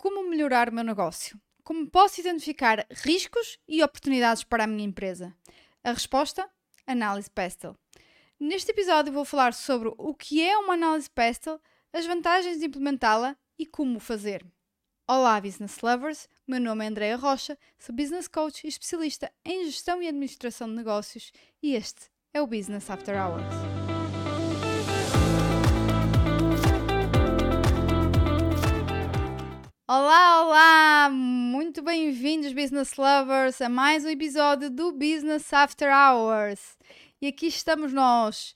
como melhorar o meu negócio? Como posso identificar riscos e oportunidades para a minha empresa? A resposta? Análise Pestel. Neste episódio vou falar sobre o que é uma análise Pestel, as vantagens de implementá-la e como fazer. Olá, business lovers! O meu nome é Andrea Rocha, sou business coach e especialista em gestão e administração de negócios e este é o Business After Hours. Olá, olá! Muito bem-vindos, business lovers, a mais um episódio do Business After Hours. E aqui estamos nós.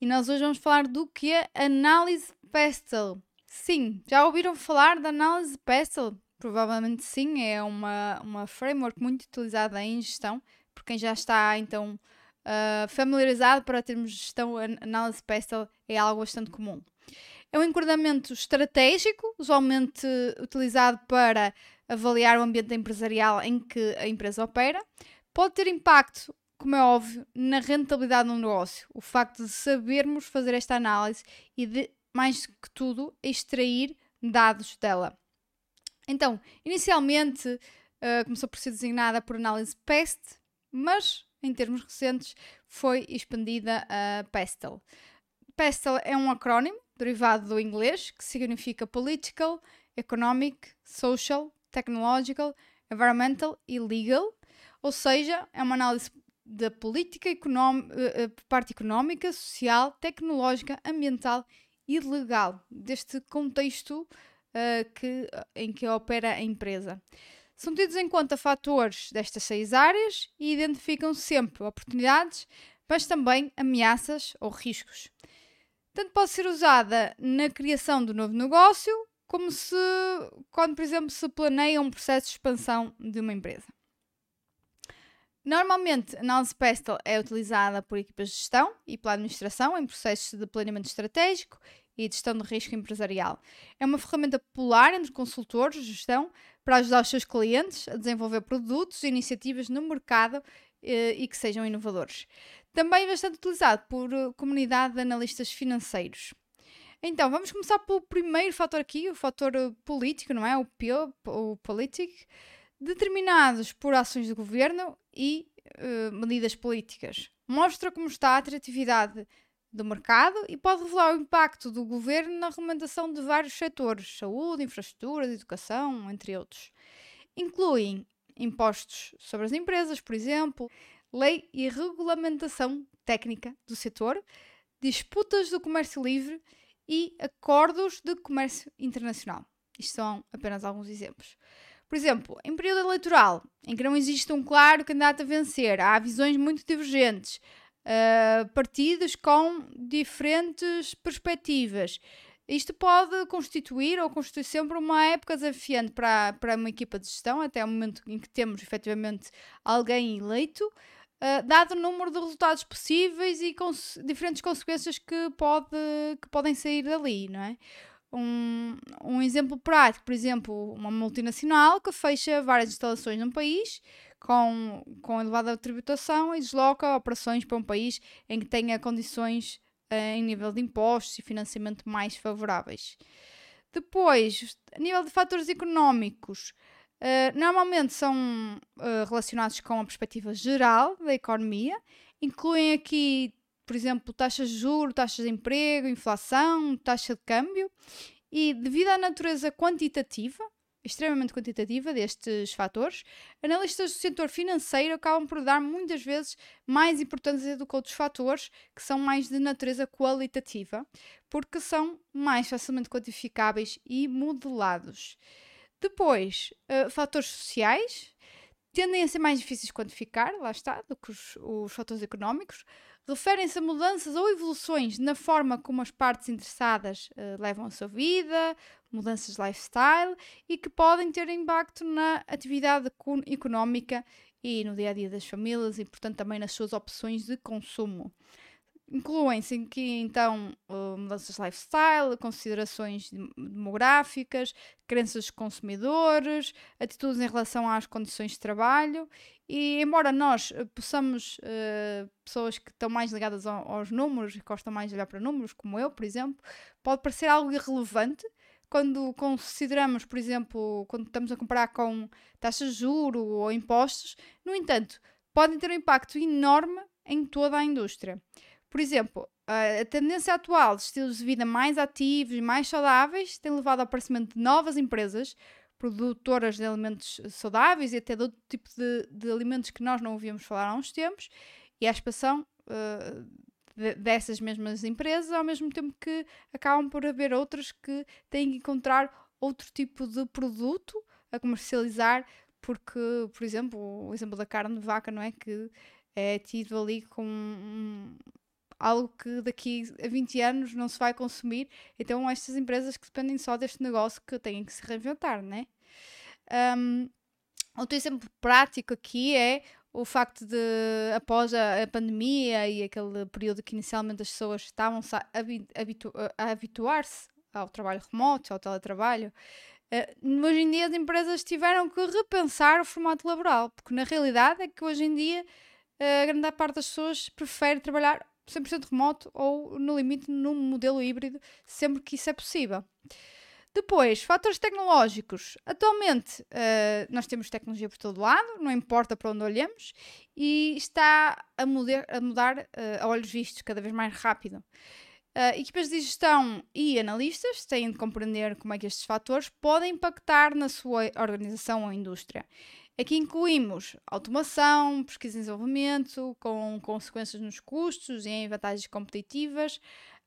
E nós hoje vamos falar do que é análise PESTEL. Sim, já ouviram falar da análise PESTEL? Provavelmente sim, é uma, uma framework muito utilizada em gestão, por quem já está então uh, familiarizado para termos gestão, análise PESTEL é algo bastante comum. É um enquadramento estratégico, usualmente utilizado para avaliar o ambiente empresarial em que a empresa opera. Pode ter impacto, como é óbvio, na rentabilidade do negócio. O facto de sabermos fazer esta análise e de, mais que tudo, extrair dados dela. Então, inicialmente uh, começou por ser designada por análise PEST, mas em termos recentes foi expandida a PESTEL. PESTEL é um acrónimo derivado do inglês, que significa Political, Economic, Social, Technological, Environmental e Legal, ou seja, é uma análise da política, eh, eh, parte económica, social, tecnológica, ambiental e legal deste contexto uh, que, em que opera a empresa. São tidos em conta fatores destas seis áreas e identificam sempre oportunidades, mas também ameaças ou riscos tanto pode ser usada na criação do novo negócio, como se, quando, por exemplo, se planeia um processo de expansão de uma empresa. Normalmente, a análise PESTEL é utilizada por equipas de gestão e pela administração em processos de planeamento estratégico e de gestão de risco empresarial. É uma ferramenta popular entre consultores de gestão para ajudar os seus clientes a desenvolver produtos e iniciativas no mercado eh, e que sejam inovadores. Também bastante utilizado por eh, comunidade de analistas financeiros. Então, vamos começar pelo primeiro fator aqui, o fator eh, político, não é? O P, o político, determinados por ações do governo e uh, medidas políticas. Mostra como está a atratividade do mercado e pode revelar o impacto do governo na regulamentação de vários setores, saúde, infraestruturas, educação, entre outros. Incluem impostos sobre as empresas, por exemplo, lei e regulamentação técnica do setor, disputas do comércio livre e acordos de comércio internacional. Isto são apenas alguns exemplos. Por exemplo, em período eleitoral, em que não existe um claro candidato a vencer, há visões muito divergentes, uh, partidos com diferentes perspectivas. Isto pode constituir ou constituir sempre uma época desafiante para, para uma equipa de gestão, até o momento em que temos efetivamente alguém eleito, Uh, dado o número de resultados possíveis e cons diferentes consequências que, pode, que podem sair dali, não é? Um, um exemplo prático, por exemplo, uma multinacional que fecha várias instalações num país com, com elevada tributação e desloca operações para um país em que tenha condições uh, em nível de impostos e financiamento mais favoráveis. Depois, a nível de fatores económicos, Uh, normalmente são uh, relacionados com a perspectiva geral da economia, incluem aqui, por exemplo, taxas de juros, taxas de emprego, inflação, taxa de câmbio, e devido à natureza quantitativa, extremamente quantitativa destes fatores, analistas do setor financeiro acabam por dar muitas vezes mais importância do que outros fatores que são mais de natureza qualitativa, porque são mais facilmente quantificáveis e modelados. Depois, uh, fatores sociais tendem a ser mais difíceis de quantificar, lá está, do que os, os fatores económicos. Referem-se a mudanças ou evoluções na forma como as partes interessadas uh, levam a sua vida, mudanças de lifestyle e que podem ter impacto na atividade económica e no dia a dia das famílias e, portanto, também nas suas opções de consumo. Incluem-se aqui então mudanças de lifestyle, considerações demográficas, crenças dos consumidores, atitudes em relação às condições de trabalho e embora nós eh, possamos, uh, pessoas que estão mais ligadas aos números e gostam mais de olhar para números, como eu, por exemplo, pode parecer algo irrelevante quando consideramos, por exemplo, quando estamos a comparar com taxas de juro ou impostos. No entanto, podem ter um impacto enorme em toda a indústria. Por exemplo, a tendência atual de estilos de vida mais ativos e mais saudáveis tem levado ao aparecimento de novas empresas produtoras de alimentos saudáveis e até de outro tipo de, de alimentos que nós não ouvíamos falar há uns tempos e a expansão uh, de, dessas mesmas empresas, ao mesmo tempo que acabam por haver outras que têm que encontrar outro tipo de produto a comercializar, porque, por exemplo, o exemplo da carne de vaca, não é? Que é tido ali com um, algo que daqui a 20 anos não se vai consumir. Então, estas empresas que dependem só deste negócio que têm que se reinventar, né? Um, outro exemplo prático aqui é o facto de, após a, a, pandemia e aquele período que inicialmente as pessoas estavam a, habitu a habituar-se ao trabalho remoto, ao teletrabalho, uh, hoje em dia as empresas tiveram que repensar o formato laboral, porque na realidade é que hoje em dia uh, a grande parte das pessoas prefere trabalhar 100% remoto ou, no limite, num modelo híbrido, sempre que isso é possível. Depois, fatores tecnológicos. Atualmente, uh, nós temos tecnologia por todo lado, não importa para onde olhemos, e está a, mudar, a, mudar, uh, a olhos vistos cada vez mais rápido. Uh, equipas de gestão e analistas têm de compreender como é que estes fatores podem impactar na sua organização ou indústria. Aqui incluímos automação, pesquisa e desenvolvimento, com consequências nos custos e em vantagens competitivas,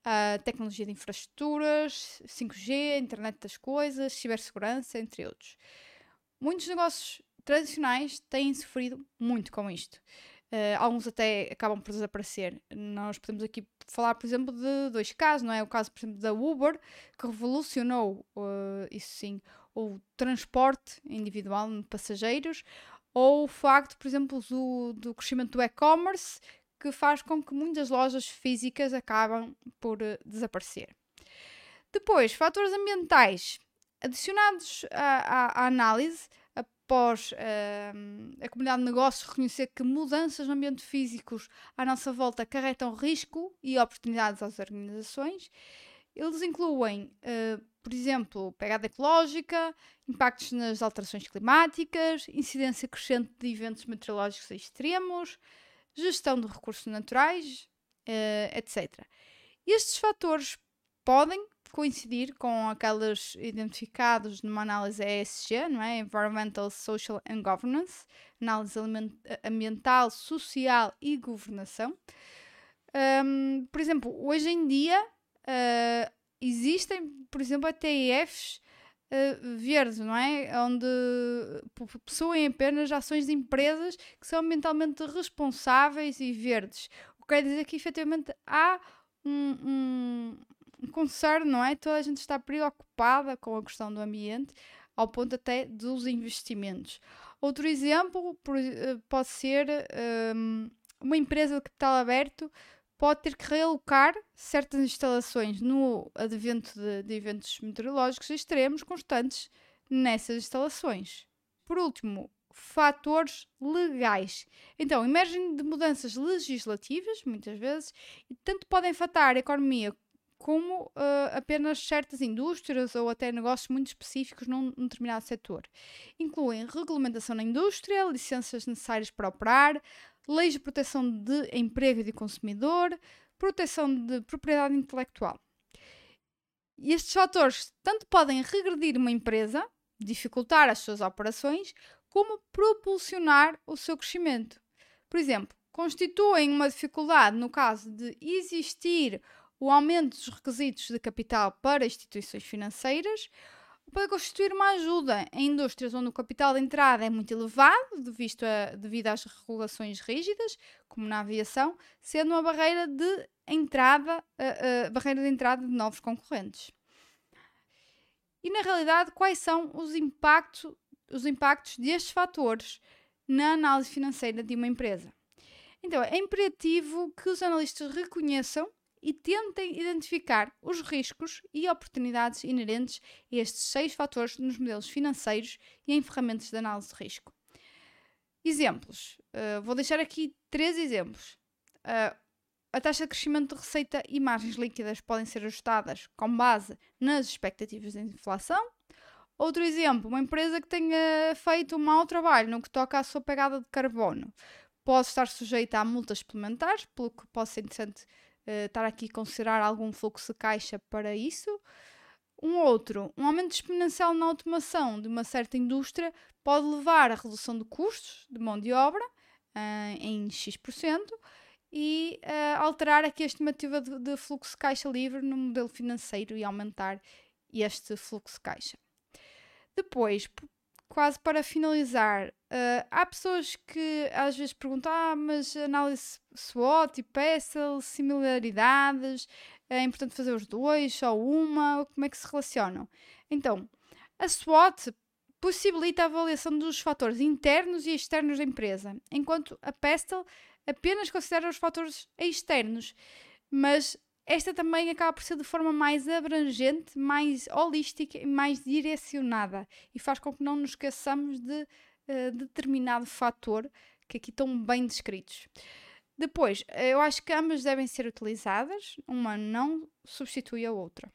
uh, tecnologia de infraestruturas, 5G, internet das coisas, cibersegurança, entre outros. Muitos negócios tradicionais têm sofrido muito com isto. Uh, alguns até acabam por desaparecer. Nós podemos aqui falar, por exemplo, de dois casos, não é? O caso, por exemplo, da Uber, que revolucionou, uh, isso sim, o transporte individual de passageiros, ou o facto, por exemplo, do, do crescimento do e-commerce, que faz com que muitas lojas físicas acabam por uh, desaparecer. Depois, fatores ambientais adicionados à, à, à análise, após uh, a comunidade de negócios reconhecer que mudanças no ambiente físicos à nossa volta acarretam risco e oportunidades às organizações, eles incluem, uh, por exemplo, pegada ecológica, impactos nas alterações climáticas, incidência crescente de eventos meteorológicos extremos, gestão de recursos naturais, uh, eh, etc. Estes fatores podem coincidir com aqueles identificados numa análise ESG, não é? Environmental, Social and Governance, análise ambiental, social e governação. Um, por exemplo, hoje em dia uh, existem, por exemplo, ATFs uh, verdes, não é? Onde possuem apenas ações de empresas que são ambientalmente responsáveis e verdes. O que quer dizer que efetivamente há um, um, um não é? Toda a gente está preocupada com a questão do ambiente, ao ponto até dos investimentos. Outro exemplo eh, pode ser um, uma empresa de capital aberto pode ter que realocar certas instalações no advento de, de eventos meteorológicos extremos constantes nessas instalações. Por último, fatores legais. Então, emergem de mudanças legislativas, muitas vezes, e tanto podem afetar a economia como uh, apenas certas indústrias ou até negócios muito específicos num, num determinado setor. Incluem regulamentação na indústria, licenças necessárias para operar, leis de proteção de emprego e de consumidor, proteção de propriedade intelectual. E estes fatores tanto podem regredir uma empresa, dificultar as suas operações, como propulsionar o seu crescimento. Por exemplo, constituem uma dificuldade no caso de existir o aumento dos requisitos de capital para instituições financeiras pode constituir uma ajuda em indústrias onde o capital de entrada é muito elevado, devido, a, devido às regulações rígidas, como na aviação, sendo uma barreira de entrada, uh, uh, barreira de entrada de novos concorrentes. E na realidade, quais são os impactos, os impactos destes fatores na análise financeira de uma empresa? Então, é imperativo que os analistas reconheçam e tentem identificar os riscos e oportunidades inerentes a estes seis fatores nos modelos financeiros e em ferramentas de análise de risco. Exemplos. Uh, vou deixar aqui três exemplos. Uh, a taxa de crescimento de receita e margens líquidas podem ser ajustadas com base nas expectativas de inflação. Outro exemplo, uma empresa que tenha feito um mau trabalho no que toca à sua pegada de carbono pode estar sujeita a multas suplementares, pelo que pode ser interessante uh, estar aqui a considerar algum fluxo de caixa para isso. Um outro, um aumento exponencial na automação de uma certa indústria pode levar à redução de custos de mão de obra uh, em X% e uh, alterar aqui a estimativa de, de, fluxo de caixa livre no modelo financeiro e aumentar este fluxo de caixa. Depois, quase para finalizar, uh, há pessoas que às vezes perguntam: ah, mas análise SWOT e PESEL, similaridades, é importante fazer os dois, só uma, como é que se relacionam? Então, a SWOT possibilita a avaliação dos fatores internos e externos da empresa, enquanto a PESTEL apenas considera os fatores externos, mas esta também acaba por ser de forma mais abrangente, mais holística e mais direcionada e faz com que não nos esqueçamos de uh, determinado fator que aqui estão bem descritos. Depois, eu acho que ambas devem ser utilizadas, uma não substitui a outra.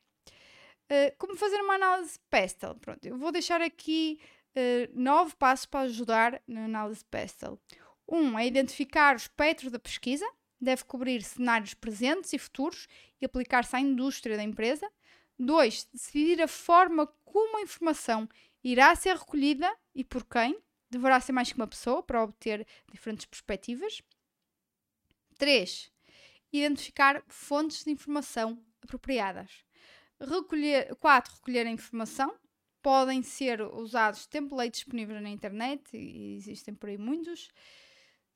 Uh, como fazer uma análise PESTEL? Pronto, eu vou deixar aqui uh, nove passos para ajudar na análise PESTEL. Um é identificar o espectro da pesquisa, deve cobrir cenários presentes e futuros e aplicar-se à indústria da empresa. 2. Decidir a forma como a informação irá ser recolhida e por quem. Deverá ser mais que uma pessoa para obter diferentes perspectivas. 3. Identificar fontes de informação apropriadas. Recolher, 4. Recolher a informação. Podem ser usados templates disponíveis na internet, e existem por aí muitos.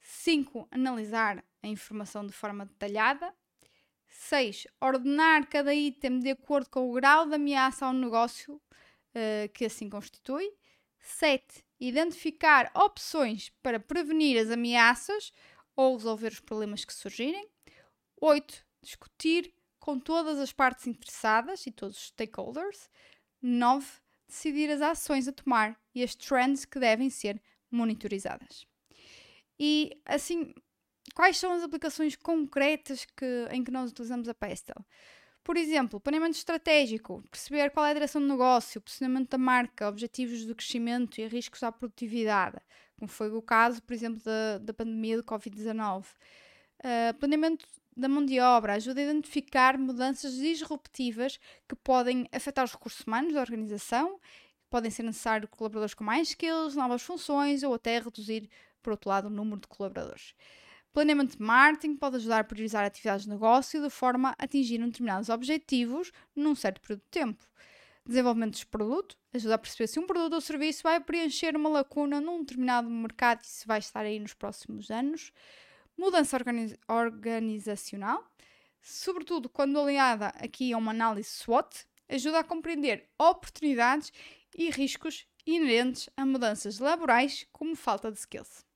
5. Analisar a informação de forma detalhada. 6. Ordenar cada item de acordo com o grau de ameaça ao negócio uh, que assim constitui. 7. Identificar opções para prevenir as ameaças ou resolver os problemas que surgirem. 8. Discutir com todas as partes interessadas e todos os stakeholders. 9. Decidir as ações a tomar e as trends que devem ser monitorizadas. E assim, quais são as aplicações concretas que, em que nós utilizamos a Pestel? Por exemplo, planeamento estratégico, perceber qual é a direção do negócio, posicionamento da marca, objetivos de crescimento e riscos à produtividade, como foi o caso, por exemplo, da, da pandemia do Covid-19. Uh, ah, planeamento da mão de obra ajuda a identificar mudanças disruptivas que podem afetar os recursos humanos da organização, podem ser necessários colaboradores com mais skills, novas funções ou até reduzir por outro lado, o número de colaboradores. Planeamento de marketing pode ajudar a priorizar atividades de negócio de forma a atingir determinados objetivos num certo período de tempo. Desenvolvimento de produto ajuda a perceber se um produto ou serviço vai preencher uma lacuna num determinado mercado e se vai estar aí nos próximos anos. Mudança organiz organizacional, sobretudo quando aliada aqui a uma análise SWOT, ajuda a compreender oportunidades e riscos inerentes a mudanças laborais como falta de skills.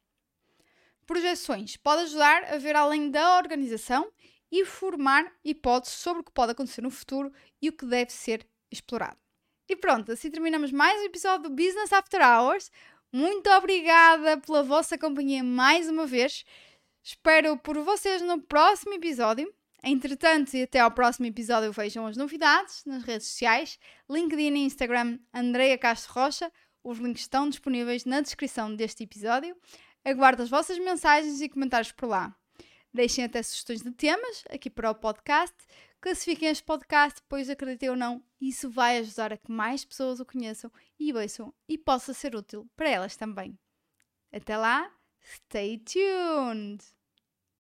Projeções pode ajudar a ver além da organização e formar hipóteses sobre o que pode acontecer no futuro e o que deve ser explorado. E pronto, assim terminamos mais um episódio do Business After Hours. Muito obrigada pela vossa companhia mais uma vez. Espero por vocês no próximo episódio. Entretanto, e até ao próximo episódio, vejam as novidades nas redes sociais: LinkedIn e Instagram, Andreia Castro Rocha. Os links estão disponíveis na descrição deste episódio. Aguardo as vossas mensagens e comentários por lá. Deixem até sugestões de temas aqui para o podcast. Classifiquem este podcast, pois acreditem ou não, isso vai ajudar a que mais pessoas o conheçam e ouçam e possa ser útil para elas também. Até lá, stay tuned!